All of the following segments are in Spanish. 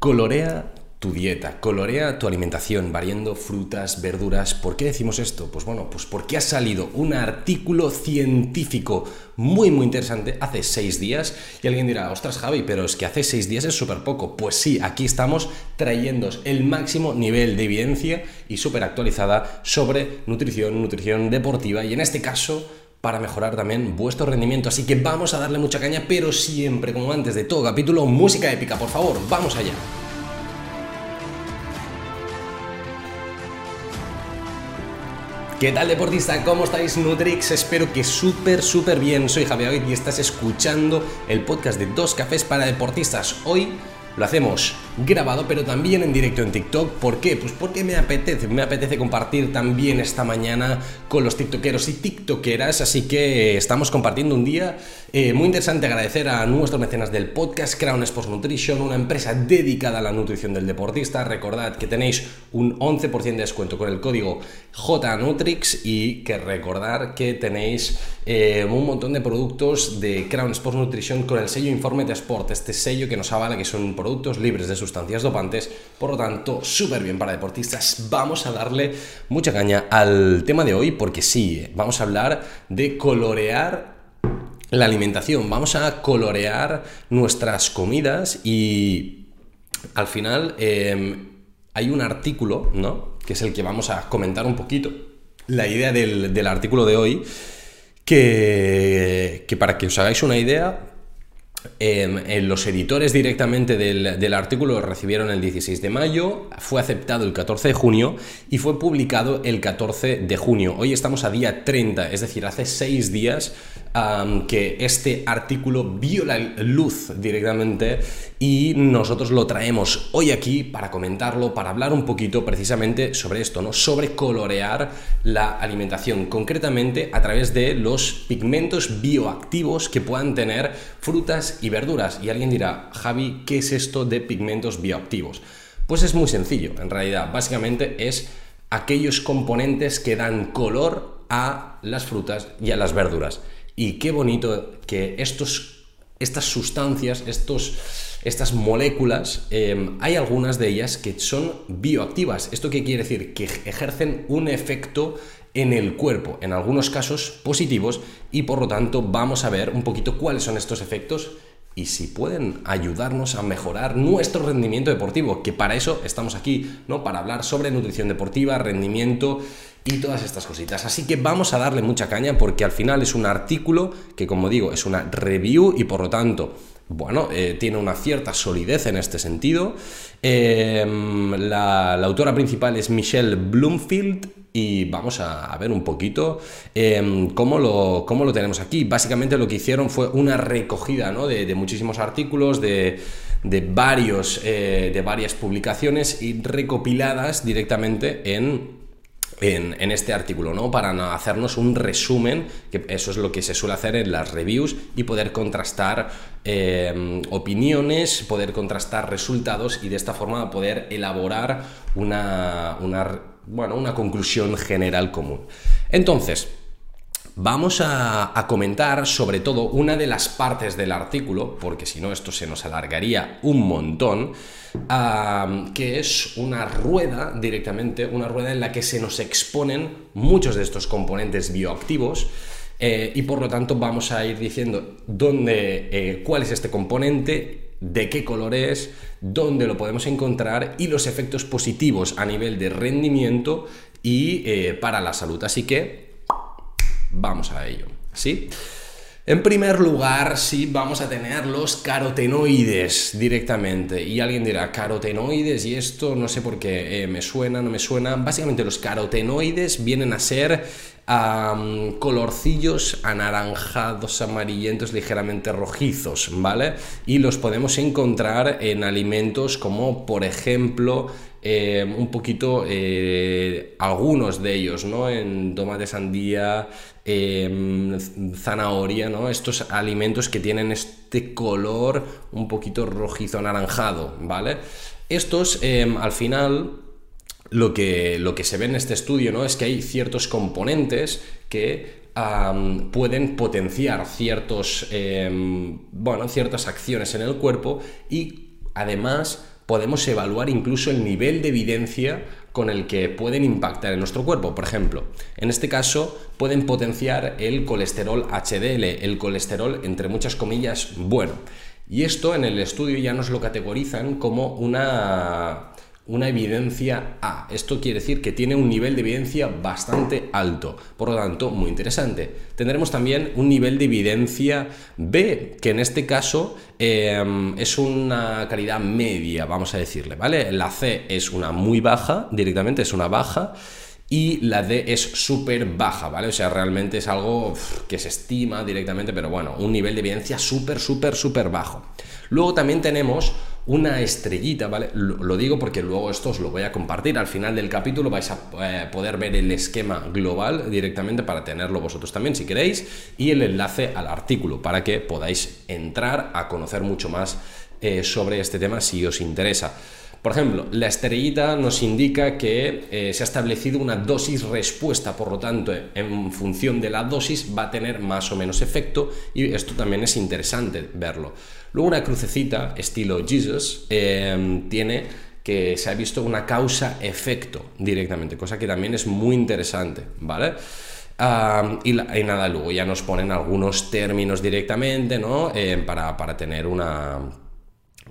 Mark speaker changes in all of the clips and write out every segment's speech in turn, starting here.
Speaker 1: Colorea tu dieta, colorea tu alimentación, variando frutas, verduras. ¿Por qué decimos esto? Pues bueno, pues porque ha salido un artículo científico muy muy interesante hace seis días y alguien dirá, ostras Javi, pero es que hace seis días es súper poco. Pues sí, aquí estamos trayendo el máximo nivel de evidencia y súper actualizada sobre nutrición, nutrición deportiva y en este caso para mejorar también vuestro rendimiento. Así que vamos a darle mucha caña, pero siempre, como antes de todo capítulo, música épica, por favor, vamos allá. ¿Qué tal deportista? ¿Cómo estáis Nutrix? Espero que súper, súper bien. Soy Javier y estás escuchando el podcast de Dos Cafés para Deportistas. Hoy lo hacemos grabado, pero también en directo en TikTok. ¿Por qué? Pues porque me apetece, me apetece compartir también esta mañana con los tiktokeros y tiktokeras, así que estamos compartiendo un día eh, muy interesante. Agradecer a nuestros mecenas del podcast Crown Sports Nutrition, una empresa dedicada a la nutrición del deportista. Recordad que tenéis un 11% de descuento con el código JNutrix y que recordar que tenéis eh, un montón de productos de Crown Sports Nutrition con el sello Informe de Sport, este sello que nos avala que son productos libres de sustancias dopantes, por lo tanto, súper bien para deportistas. Vamos a darle mucha caña al tema de hoy porque sí, vamos a hablar de colorear la alimentación, vamos a colorear nuestras comidas y al final em, hay un artículo, ¿no? Que es el que vamos a comentar un poquito. La idea del, artículo de hoy, que para que os hagáis una idea, Em, los editores directamente del, artículo lo recibieron el 16 de mayo, fue aceptado el 14 de junio y fue publicado el 14 de junio. Hoy estamos a día 30, es decir, hace seis días que este artículo vio la luz directamente y nosotros lo traemos hoy aquí para comentarlo, para hablar un poquito precisamente sobre esto, ¿no? Sobre colorear la alimentación, concretamente a través de los pigmentos bioactivos que puedan tener frutas y verduras. Y alguien dirá, Javi, ¿qué es esto de pigmentos bioactivos? Pues es muy sencillo, en realidad, básicamente es aquellos componentes que dan color a las frutas y a las verduras. Y qué bonito que estos, estas sustancias, estos, estas moléculas, em, hay algunas de ellas que son bioactivas. ¿Esto qué quiere decir? Que ejercen un efecto en el cuerpo, en algunos casos positivos, y por lo tanto vamos a ver un poquito cuáles son estos efectos y si pueden ayudarnos a mejorar nuestro rendimiento deportivo, que para eso estamos aquí, ¿no? Para hablar sobre nutrición deportiva, rendimiento y todas estas cositas. Así que vamos a darle mucha caña porque al final es un artículo que, como digo, es una review y por lo tanto, bueno, eh, tiene una cierta solidez en este sentido. Em, la, autora principal es Michelle Bloomfield y vamos a, ver un poquito em, cómo, lo, cómo, lo, tenemos aquí. Básicamente lo que hicieron fue una recogida de, muchísimos artículos, de, varios, eh, de varias publicaciones y recopiladas directamente en en, este artículo, ¿no? Para hacernos un resumen, que eso es lo que se suele hacer en las reviews, y poder contrastar eh, opiniones, poder contrastar resultados y de esta forma poder elaborar una, bueno, una conclusión general común. Entonces, Vamos a, comentar sobre todo una de las partes del artículo, porque si no esto se nos alargaría un montón, que es una rueda directamente, una rueda en la que se nos exponen muchos de estos componentes bioactivos. Eh, y por lo tanto vamos a ir diciendo dónde, eh, cuál es este componente, de qué color es, dónde lo podemos encontrar y los efectos positivos a nivel de rendimiento y eh, para la salud. Así que Vamos a ello, ¿sí? En primer lugar, sí, vamos a tener los carotenoides directamente. Y alguien dirá, carotenoides y esto, no sé por qué, eh, me suena, no me suena. Básicamente los carotenoides vienen a ser colorcillos anaranjados, amarillentos, ligeramente rojizos, ¿vale? Y los podemos encontrar en alimentos como, por ejemplo, eh, un poquito eh, algunos de ellos, ¿no? En tomate, sandía, em, zanahoria, ¿no? Estos alimentos que tienen este color un poquito rojizo anaranjado, ¿vale? Estos em, al final lo que, lo que se ve en este estudio ¿no? es que hay ciertos componentes que pueden potenciar ciertos, em, bueno, ciertas acciones en el cuerpo y además podemos evaluar incluso el nivel de evidencia con el que pueden impactar en nuestro cuerpo. Por ejemplo, en este caso pueden potenciar el colesterol HDL, el colesterol entre muchas comillas bueno. Y esto en el estudio ya nos lo categorizan como una una evidencia A. Esto quiere decir que tiene un nivel de evidencia bastante alto, por lo tanto, muy interesante. Tendremos también un nivel de evidencia B, que en este caso em, es una calidad media, vamos a decirle, ¿vale? La C es una muy baja, directamente es una baja, y la D es súper baja, ¿vale? O sea, realmente es algo que se estima directamente, pero bueno, un nivel de evidencia súper, súper, súper bajo. Luego también tenemos una estrellita, ¿vale? Lo, digo porque luego esto os lo voy a compartir. Al final del capítulo vais a eh, poder ver el esquema global directamente para tenerlo vosotros también si queréis y el enlace al artículo para que podáis entrar a conocer mucho más eh, sobre este tema si os interesa. Por ejemplo, la estrellita nos indica que eh, se ha establecido una dosis respuesta, por lo tanto, en función de la dosis va a tener más o menos efecto y esto también es interesante verlo. Luego una crucecita estilo Jesus em, tiene que se ha visto una causa-efecto directamente, cosa que también es muy interesante, ¿vale? y, nada, luego ya nos ponen algunos términos directamente, ¿no? Em, para, para tener una,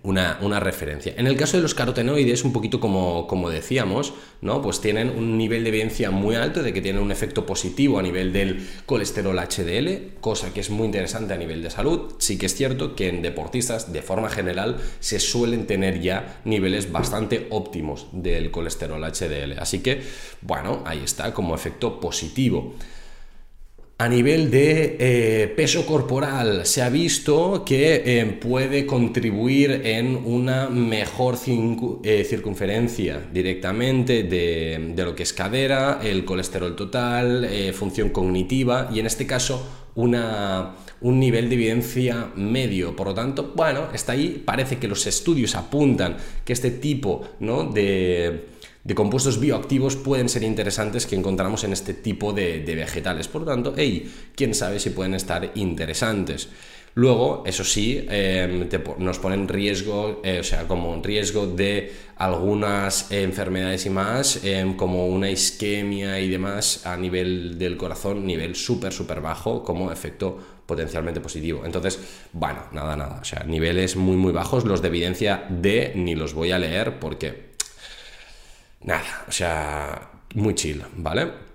Speaker 1: una, referencia. En el caso de los carotenoides, un poquito como, como, decíamos, ¿no? Pues tienen un nivel de evidencia muy alto de que tienen un efecto positivo a nivel del colesterol HDL, cosa que es muy interesante a nivel de salud. Sí que es cierto que en deportistas, de forma general, se suelen tener ya niveles bastante óptimos del colesterol HDL. Así que, bueno, ahí está como efecto positivo. A nivel de eh, peso corporal, se ha visto que eh, puede contribuir en una mejor eh, circunferencia directamente de, lo que es cadera, el colesterol total, función cognitiva y en este caso una, un nivel de evidencia medio. Por lo tanto, bueno, está ahí. Parece que los estudios apuntan que este tipo ¿no? de de compuestos bioactivos pueden ser interesantes que encontramos en este tipo de, vegetales. Por lo tanto, hey, quién sabe si pueden estar interesantes. Luego, eso sí, em, nos ponen riesgo, eh, o sea, como un riesgo de algunas enfermedades y más, em, como una isquemia y demás a nivel del corazón, nivel súper, súper bajo, como efecto potencialmente positivo. Entonces, bueno, nada, nada, o sea, niveles muy, muy bajos, los de evidencia D ni los voy a leer porque nada, o sea, muy chill, ¿vale?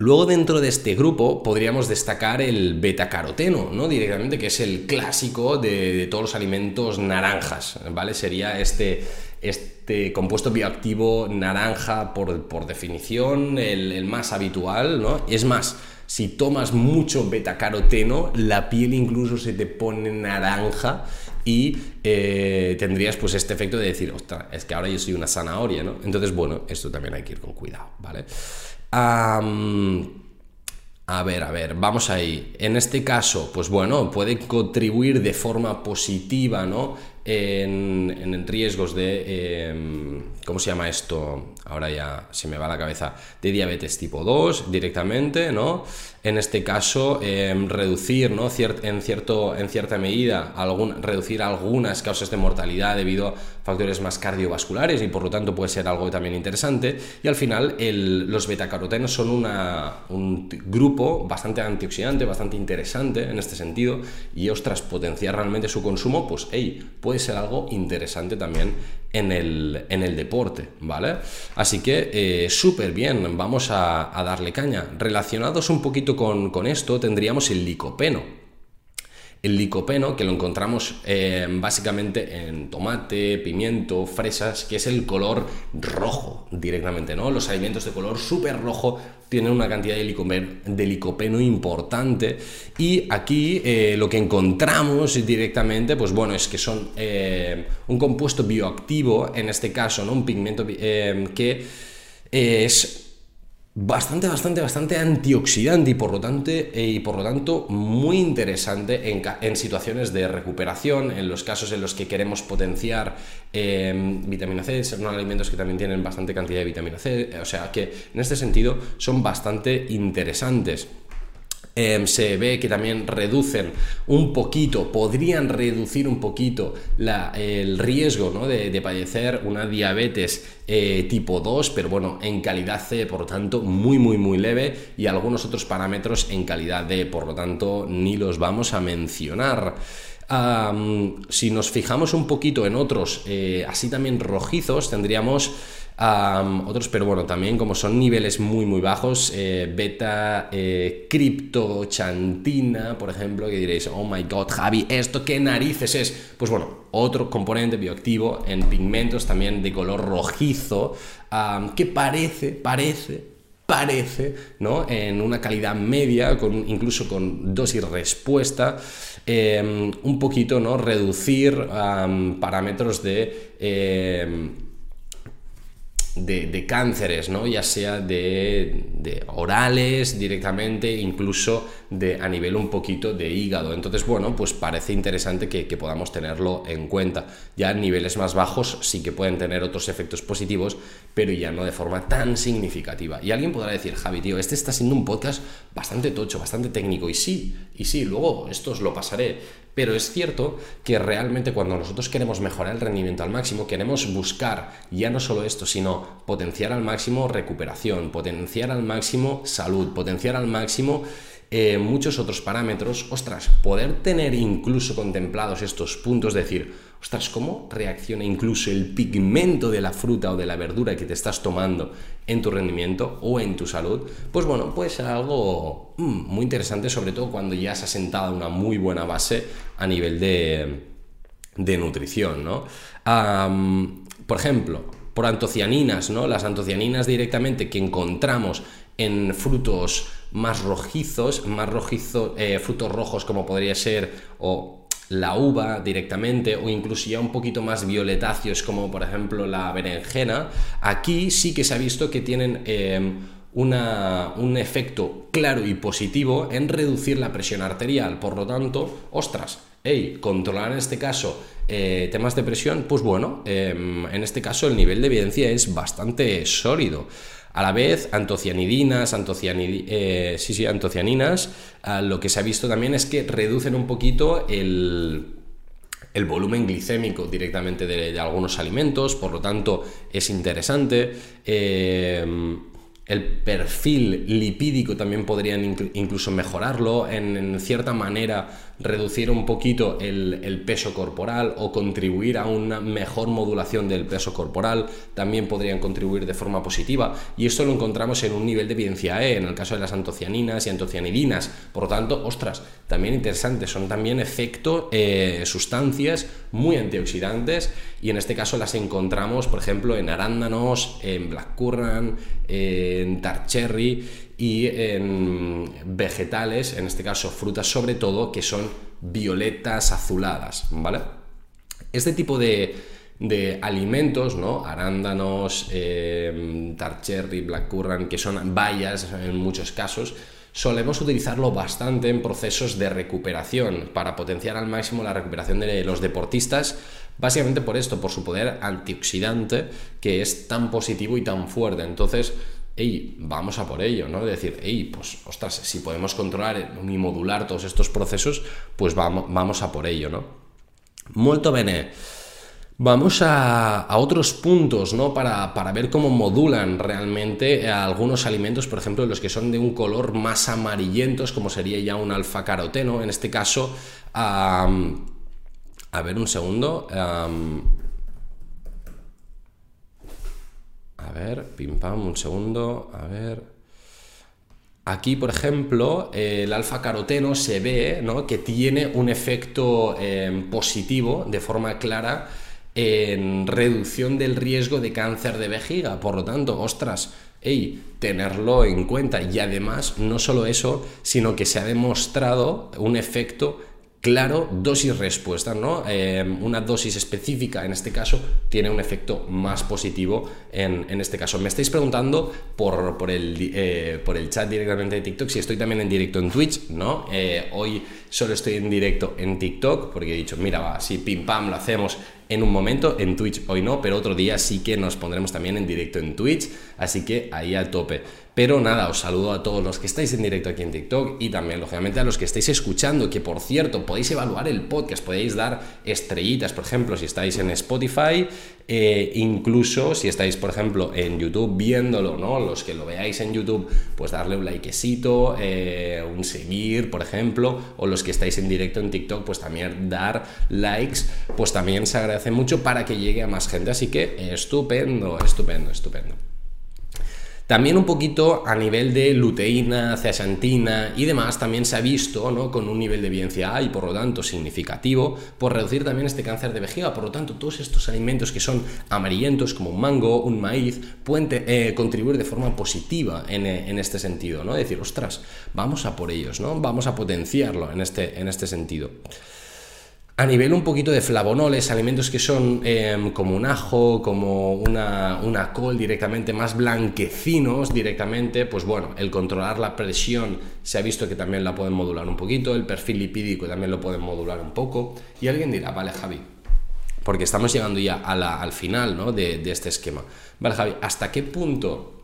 Speaker 1: Luego dentro de este grupo podríamos destacar el betacaroteno, ¿no? Directamente, que es el clásico de, todos los alimentos naranjas, ¿vale? Sería este, este compuesto bioactivo naranja por, definición, el, el, más habitual, ¿no? Es más, si tomas mucho betacaroteno, la piel incluso se te pone naranja y eh, tendrías pues este efecto de decir, ostras, es que ahora yo soy una zanahoria, ¿no? Entonces, bueno, esto también hay que ir con cuidado, ¿vale? a ver, a ver, vamos ahí. En este caso, pues bueno, puede contribuir de forma positiva, ¿no? En, riesgos de, em, ¿cómo se llama esto? Ahora ya se me va la cabeza, de diabetes tipo 2 directamente, ¿no? en este caso em, reducir ¿no? en, cierto, en cierta medida algún, reducir algunas causas de mortalidad debido a factores más cardiovasculares y por lo tanto puede ser algo también interesante y al final los betacarotenos son un grupo bastante antioxidante, bastante interesante en este sentido y ostras, potenciar realmente su consumo pues hey, puede ser algo interesante también en el, en el deporte, ¿vale? Así que eh, súper bien, vamos a, a darle caña. Relacionados un poquito con, esto tendríamos el licopeno. El licopeno, que lo encontramos eh, básicamente en tomate, pimiento, fresas, que es el color rojo directamente, ¿no? Los alimentos de color súper rojo tienen una cantidad de licopeno, importante y aquí eh, lo que encontramos directamente, pues bueno, es que son eh, un compuesto bioactivo, en este caso, ¿no? Un pigmento que es bastante, bastante, bastante antioxidante y por lo tanto, y por lo tanto muy interesante en, situaciones de recuperación, en los casos en los que queremos potenciar em, vitamina C, son alimentos que también tienen bastante cantidad de vitamina C, o sea que en este sentido son bastante interesantes. Em, se ve que también reducen un poquito, podrían reducir un poquito el riesgo de, padecer una diabetes eh, tipo 2, pero bueno, en calidad C, por lo tanto, muy, muy, muy leve, y algunos otros parámetros en calidad D, por lo tanto, ni los vamos a mencionar. si nos fijamos un poquito en otros, eh, así también rojizos, tendríamos otros, pero bueno, también como son niveles muy muy bajos, eh, beta eh, criptochantina, por ejemplo, que diréis, oh my god, Javi, ¿esto qué narices es? Pues bueno, otro componente bioactivo en pigmentos también de color rojizo, que parece, parece, parece, ¿no? En una calidad media, con, incluso con dosis respuesta, em, un poquito, ¿no? Reducir parámetros de de, cánceres, ¿no? ya sea de, orales directamente, incluso de, a nivel un poquito de hígado. Entonces, bueno, pues parece interesante que, podamos tenerlo en cuenta. Ya en niveles más bajos sí que pueden tener otros efectos positivos, pero ya no de forma tan significativa. Y alguien podrá decir, Javi, tío, este está siendo un podcast bastante tocho, bastante técnico. Y sí, y sí, luego esto os lo pasaré. Pero es cierto que realmente cuando nosotros queremos mejorar el rendimiento al máximo, queremos buscar ya no solo esto, sino potenciar al máximo recuperación, potenciar al máximo salud, potenciar al máximo eh, muchos otros parámetros, ostras, poder tener incluso contemplados estos puntos, decir, ostras, ¿cómo reacciona incluso el pigmento de la fruta o de la verdura que te estás tomando en tu rendimiento o en tu salud? Pues bueno, puede ser algo mm, muy interesante, sobre todo cuando ya se ha sentado una muy buena base a nivel de, de nutrición, ¿no? por ejemplo, por antocianinas, ¿no? Las antocianinas directamente que encontramos en frutos más rojizos, más rojizos, eh, frutos rojos como podría ser o la uva directamente o incluso ya un poquito más violetáceos como por ejemplo la berenjena, aquí sí que se ha visto que tienen eh, un efecto claro y positivo en reducir la presión arterial. Por lo tanto, ostras, hey, controlar en este caso eh, temas de presión, pues bueno, em, en este caso el nivel de evidencia es bastante sólido. A la vez, antocianidinas, eh, sí, sí, antocianinas, ah, lo que se ha visto también es que reducen un poquito el, volumen glicémico directamente de, algunos alimentos, por lo tanto es interesante. Em, el perfil lipídico también podrían incluso mejorarlo, en, cierta manera reducir un poquito el, peso corporal o contribuir a una mejor modulación del peso corporal, también podrían contribuir de forma positiva. Y esto lo encontramos en un nivel de evidencia E, en el caso de las antocianinas y antocianidinas, por lo tanto, ostras, también interesantes, son también efecto eh, sustancias muy antioxidantes y en este caso las encontramos, por ejemplo, en arándanos, en blackcurrant, en tart cherry y en vegetales, en este caso frutas sobre todo, que son violetas azuladas, ¿vale? Este tipo de, alimentos, ¿no? Arándanos, eh, tart cherry, blackcurrant, que son bayas en muchos casos, solemos utilizarlo bastante en procesos de recuperación para potenciar al máximo la recuperación de los deportistas, básicamente por esto, por su poder antioxidante que es tan positivo y tan fuerte. Entonces, hey, vamos a por ello, ¿no? decir, hey, pues, ostras, si podemos controlar y modular todos estos procesos, pues vamos, vamos a por ello, ¿no? Molto bene. Vamos a, otros puntos, ¿no? Para, ver cómo modulan realmente algunos alimentos, por ejemplo, los que son de un color más amarillentos, como sería ya un alfa caroteno. En este caso, a ver un segundo. A ver, pim pam, un segundo. A ver. Aquí, por ejemplo, el alfa caroteno se ve ¿no? que tiene un efecto eh, positivo de forma clara en reducción del riesgo de cáncer de vejiga. Por lo tanto, ostras, hey, tenerlo en cuenta. Y además, no solo eso, sino que se ha demostrado un efecto claro, dosis-respuesta, ¿no? Eh, una dosis específica, en este caso, tiene un efecto más positivo en, este caso. Me estáis preguntando por, por, el, eh, por el chat directamente de TikTok si estoy también en directo en Twitch, ¿no? Eh, hoy solo estoy en directo en TikTok porque he dicho, mira, va, si pim pam lo hacemos en un momento en Twitch. Hoy no, pero otro día sí que nos pondremos también en directo en Twitch, así que ahí al tope. Pero nada, os saludo a todos los que estáis en directo aquí en TikTok y también, lógicamente, a los que estáis escuchando, que por cierto, podéis evaluar el podcast, podéis dar estrellitas, por ejemplo, si estáis en Spotify, eh, incluso si estáis, por ejemplo, en YouTube viéndolo, ¿no? Los que lo veáis en YouTube, pues darle un likecito, eh, un seguir, por ejemplo, o los que estáis en directo en TikTok, pues también dar likes, pues también se agradece mucho para que llegue a más gente. Así que estupendo, estupendo, estupendo. También un poquito a nivel de luteína, ceaxantina y demás, también se ha visto ¿no? con un nivel de evidencia y por lo tanto significativo por reducir también este cáncer de vejiga. Por lo tanto, todos estos alimentos que son amarillentos como un mango, un maíz, pueden eh, contribuir de forma positiva en, eh, en, este sentido, ¿no? Decir, ostras, vamos a por ellos, ¿no? Vamos a potenciarlo en este, en este sentido. A nivel un poquito de flavonoles, alimentos que son em, como un ajo, como una, una, col directamente, más blanquecinos directamente, pues bueno, el controlar la presión se ha visto que también la pueden modular un poquito, el perfil lipídico también lo pueden modular un poco. Y alguien dirá, vale Javi, porque estamos llegando ya al final ¿no? de, de este esquema. Vale Javi, ¿hasta qué punto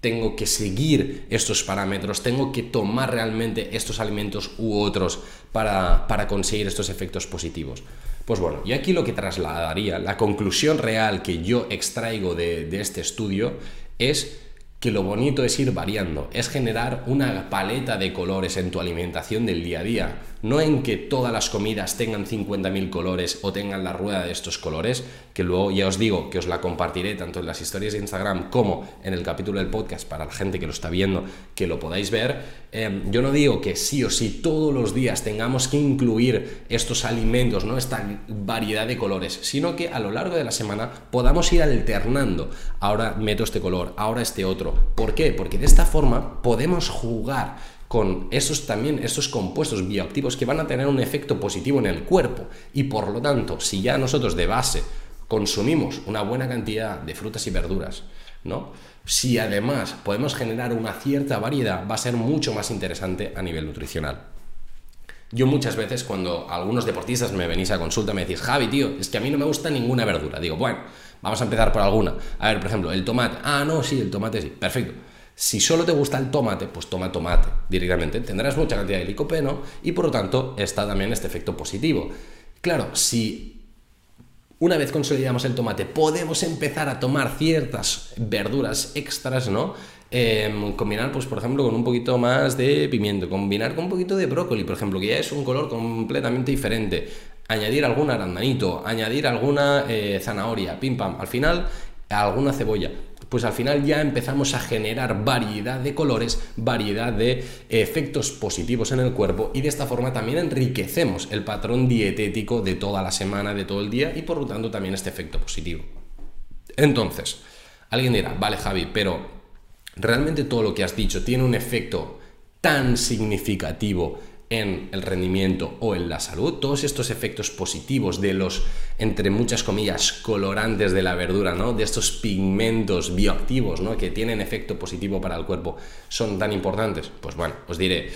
Speaker 1: tengo que seguir estos parámetros, tengo que tomar realmente estos alimentos u otros para, conseguir estos efectos positivos. Pues bueno, y aquí lo que trasladaría, la conclusión real que yo extraigo de, de este estudio es que lo bonito es ir variando, es generar una paleta de colores en tu alimentación del día a día no en que todas las comidas tengan 50.000 colores o tengan la rueda de estos colores, que luego ya os digo que os la compartiré tanto en las historias de Instagram como en el capítulo del podcast para la gente que lo está viendo, que lo podáis ver. Em, yo no digo que sí o sí todos los días tengamos que incluir estos alimentos, ¿no? esta variedad de colores, sino que a lo largo de la semana podamos ir alternando. Ahora meto este color, ahora este otro. ¿Por qué? Porque de esta forma podemos jugar con esos también, esos compuestos bioactivos que van a tener un efecto positivo en el cuerpo. Y por lo tanto, si ya nosotros de base consumimos una buena cantidad de frutas y verduras, ¿no? Si además podemos generar una cierta variedad, va a ser mucho más interesante a nivel nutricional. Yo muchas veces cuando algunos deportistas me venís a consulta me decís, Javi, tío, es que a mí no me gusta ninguna verdura. Digo, bueno, vamos a empezar por alguna. A ver, por ejemplo, el tomate. Ah, no, sí, el tomate sí. Perfecto. Si solo te gusta el tomate, pues toma tomate directamente. Tendrás mucha cantidad de licopeno y por lo tanto está también este efecto positivo. Claro, si una vez consolidamos el tomate podemos empezar a tomar ciertas verduras extras, ¿no? Em, combinar, pues por ejemplo, con un poquito más de pimiento, combinar con un poquito de brócoli, por ejemplo, que ya es un color completamente diferente, añadir algún arandanito, añadir alguna eh, zanahoria, pim pam, al final alguna cebolla pues al final ya empezamos a generar variedad de colores, variedad de efectos positivos en el cuerpo y de esta forma también enriquecemos el patrón dietético de toda la semana, de todo el día y por lo tanto también este efecto positivo. Entonces, alguien dirá, vale Javi, pero realmente todo lo que has dicho tiene un efecto tan significativo en el rendimiento o en la salud, todos estos efectos positivos de los, entre muchas comillas, colorantes de la verdura, ¿no? de estos pigmentos bioactivos ¿no? que tienen efecto positivo para el cuerpo, son tan importantes? Pues bueno, os diré,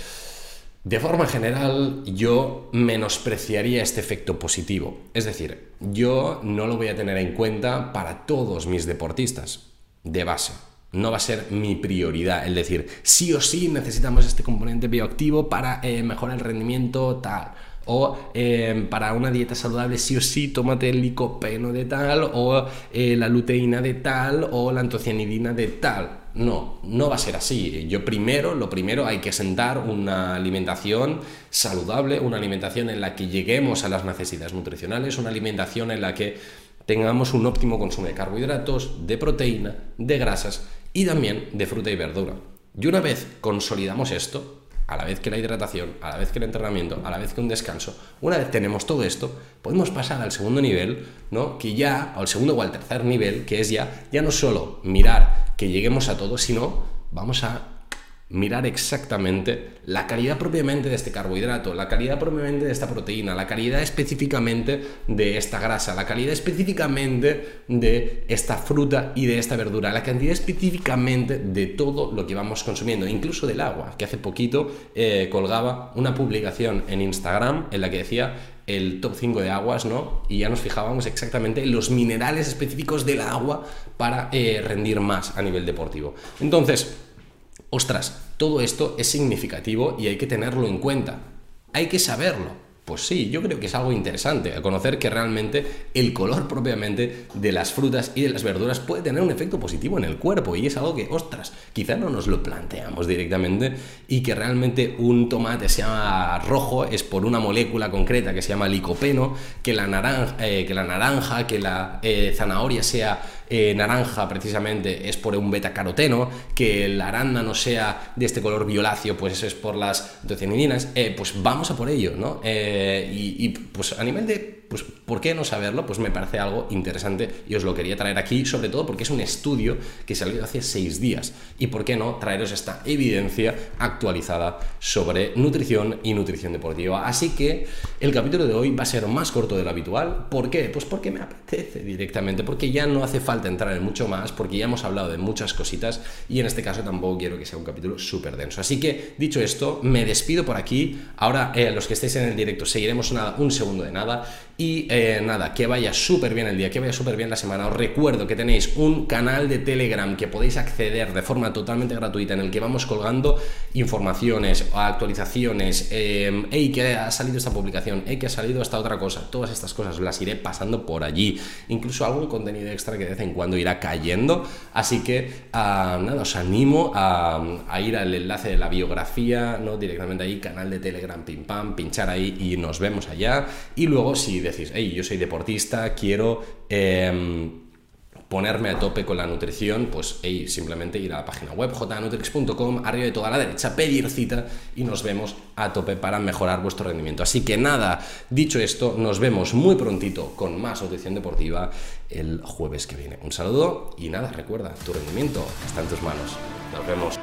Speaker 1: de forma general yo menospreciaría este efecto positivo, es decir, yo no lo voy a tener en cuenta para todos mis deportistas de base no va a ser mi prioridad. El decir, sí o sí necesitamos este componente bioactivo para eh, mejorar el rendimiento tal. O eh, para una dieta saludable, sí o sí, tómate el licopeno de tal, o eh, la luteína de tal, o la antocianidina de tal. No, no va a ser así. Yo primero, lo primero, hay que sentar una alimentación saludable, una alimentación en la que lleguemos a las necesidades nutricionales, una alimentación en la que tengamos un óptimo consumo de carbohidratos, de proteína, de grasas y también de fruta y verdura. Y una vez consolidamos esto, a la vez que la hidratación, a la vez que el entrenamiento, a la vez que un descanso, una vez tenemos todo esto, podemos pasar al segundo nivel, ¿no? Que ya, al segundo o al tercer nivel, que es ya, ya no solo mirar que lleguemos a todo, sino vamos a mirar exactamente la calidad propiamente de este carbohidrato, la calidad propiamente de esta proteína, la calidad específicamente de esta grasa, la calidad específicamente de esta fruta y de esta verdura, la cantidad específicamente de todo lo que vamos consumiendo, incluso del agua, que hace poquito eh, colgaba una publicación en Instagram en la que decía el top 5 de aguas, ¿no? Y ya nos fijábamos exactamente en los minerales específicos del agua para eh, rendir más a nivel deportivo. Entonces, ostras, todo esto es significativo y hay que tenerlo en cuenta. Hay que saberlo. Pues sí, yo creo que es algo interesante, al conocer que realmente el color propiamente de las frutas y de las verduras puede tener un efecto positivo en el cuerpo y es algo que, ostras, quizá no nos lo planteamos directamente y que realmente un tomate sea rojo es por una molécula concreta que se llama licopeno, que la naranja, eh, que, la, naranja que la eh, zanahoria sea eh, naranja precisamente es por un beta-caroteno, que el arándano sea de este color violáceo, pues eso es por las antocianidinas, pues vamos a por ello, ¿no? y, y, pues a nivel de pues ¿por qué no saberlo? Pues me parece algo interesante y os lo quería traer aquí, sobre todo porque es un estudio que salió hace seis días. Y por qué no traeros esta evidencia actualizada sobre nutrición y nutrición deportiva. Así que el capítulo de hoy va a ser más corto de lo habitual. ¿Por qué? Pues porque me apetece directamente, porque ya no hace falta entrar en mucho más, porque ya hemos hablado de muchas cositas y en este caso tampoco quiero que sea un capítulo súper denso. Así que, dicho esto, me despido por aquí. Ahora, eh, los que estéis en el directo, seguiremos un segundo de nada y eh, nada, que vaya súper bien el día, que vaya súper bien la semana. Os recuerdo que tenéis un canal de Telegram que podéis acceder de forma totalmente gratuita en el que vamos colgando informaciones, actualizaciones, eh, hey, que ha salido esta publicación, hey, que ha salido esta otra cosa. Todas estas cosas las iré pasando por allí. Incluso algún contenido extra que de vez en cuando irá cayendo. Así que ah, nada, os animo a, a, ir al enlace de la biografía, ¿no? Directamente ahí, canal de Telegram, pim pam, pinchar ahí y nos vemos allá. Y luego si decís, hey, yo soy deportista, quiero em, ponerme a tope con la nutrición, pues hey, simplemente ir a la página web jnutrix.com, arriba de toda la derecha, pedir cita y nos vemos a tope para mejorar vuestro rendimiento. Así que nada, dicho esto, nos vemos muy prontito con más nutrición deportiva el jueves que viene. Un saludo y nada, recuerda, tu rendimiento está en tus manos. Nos vemos.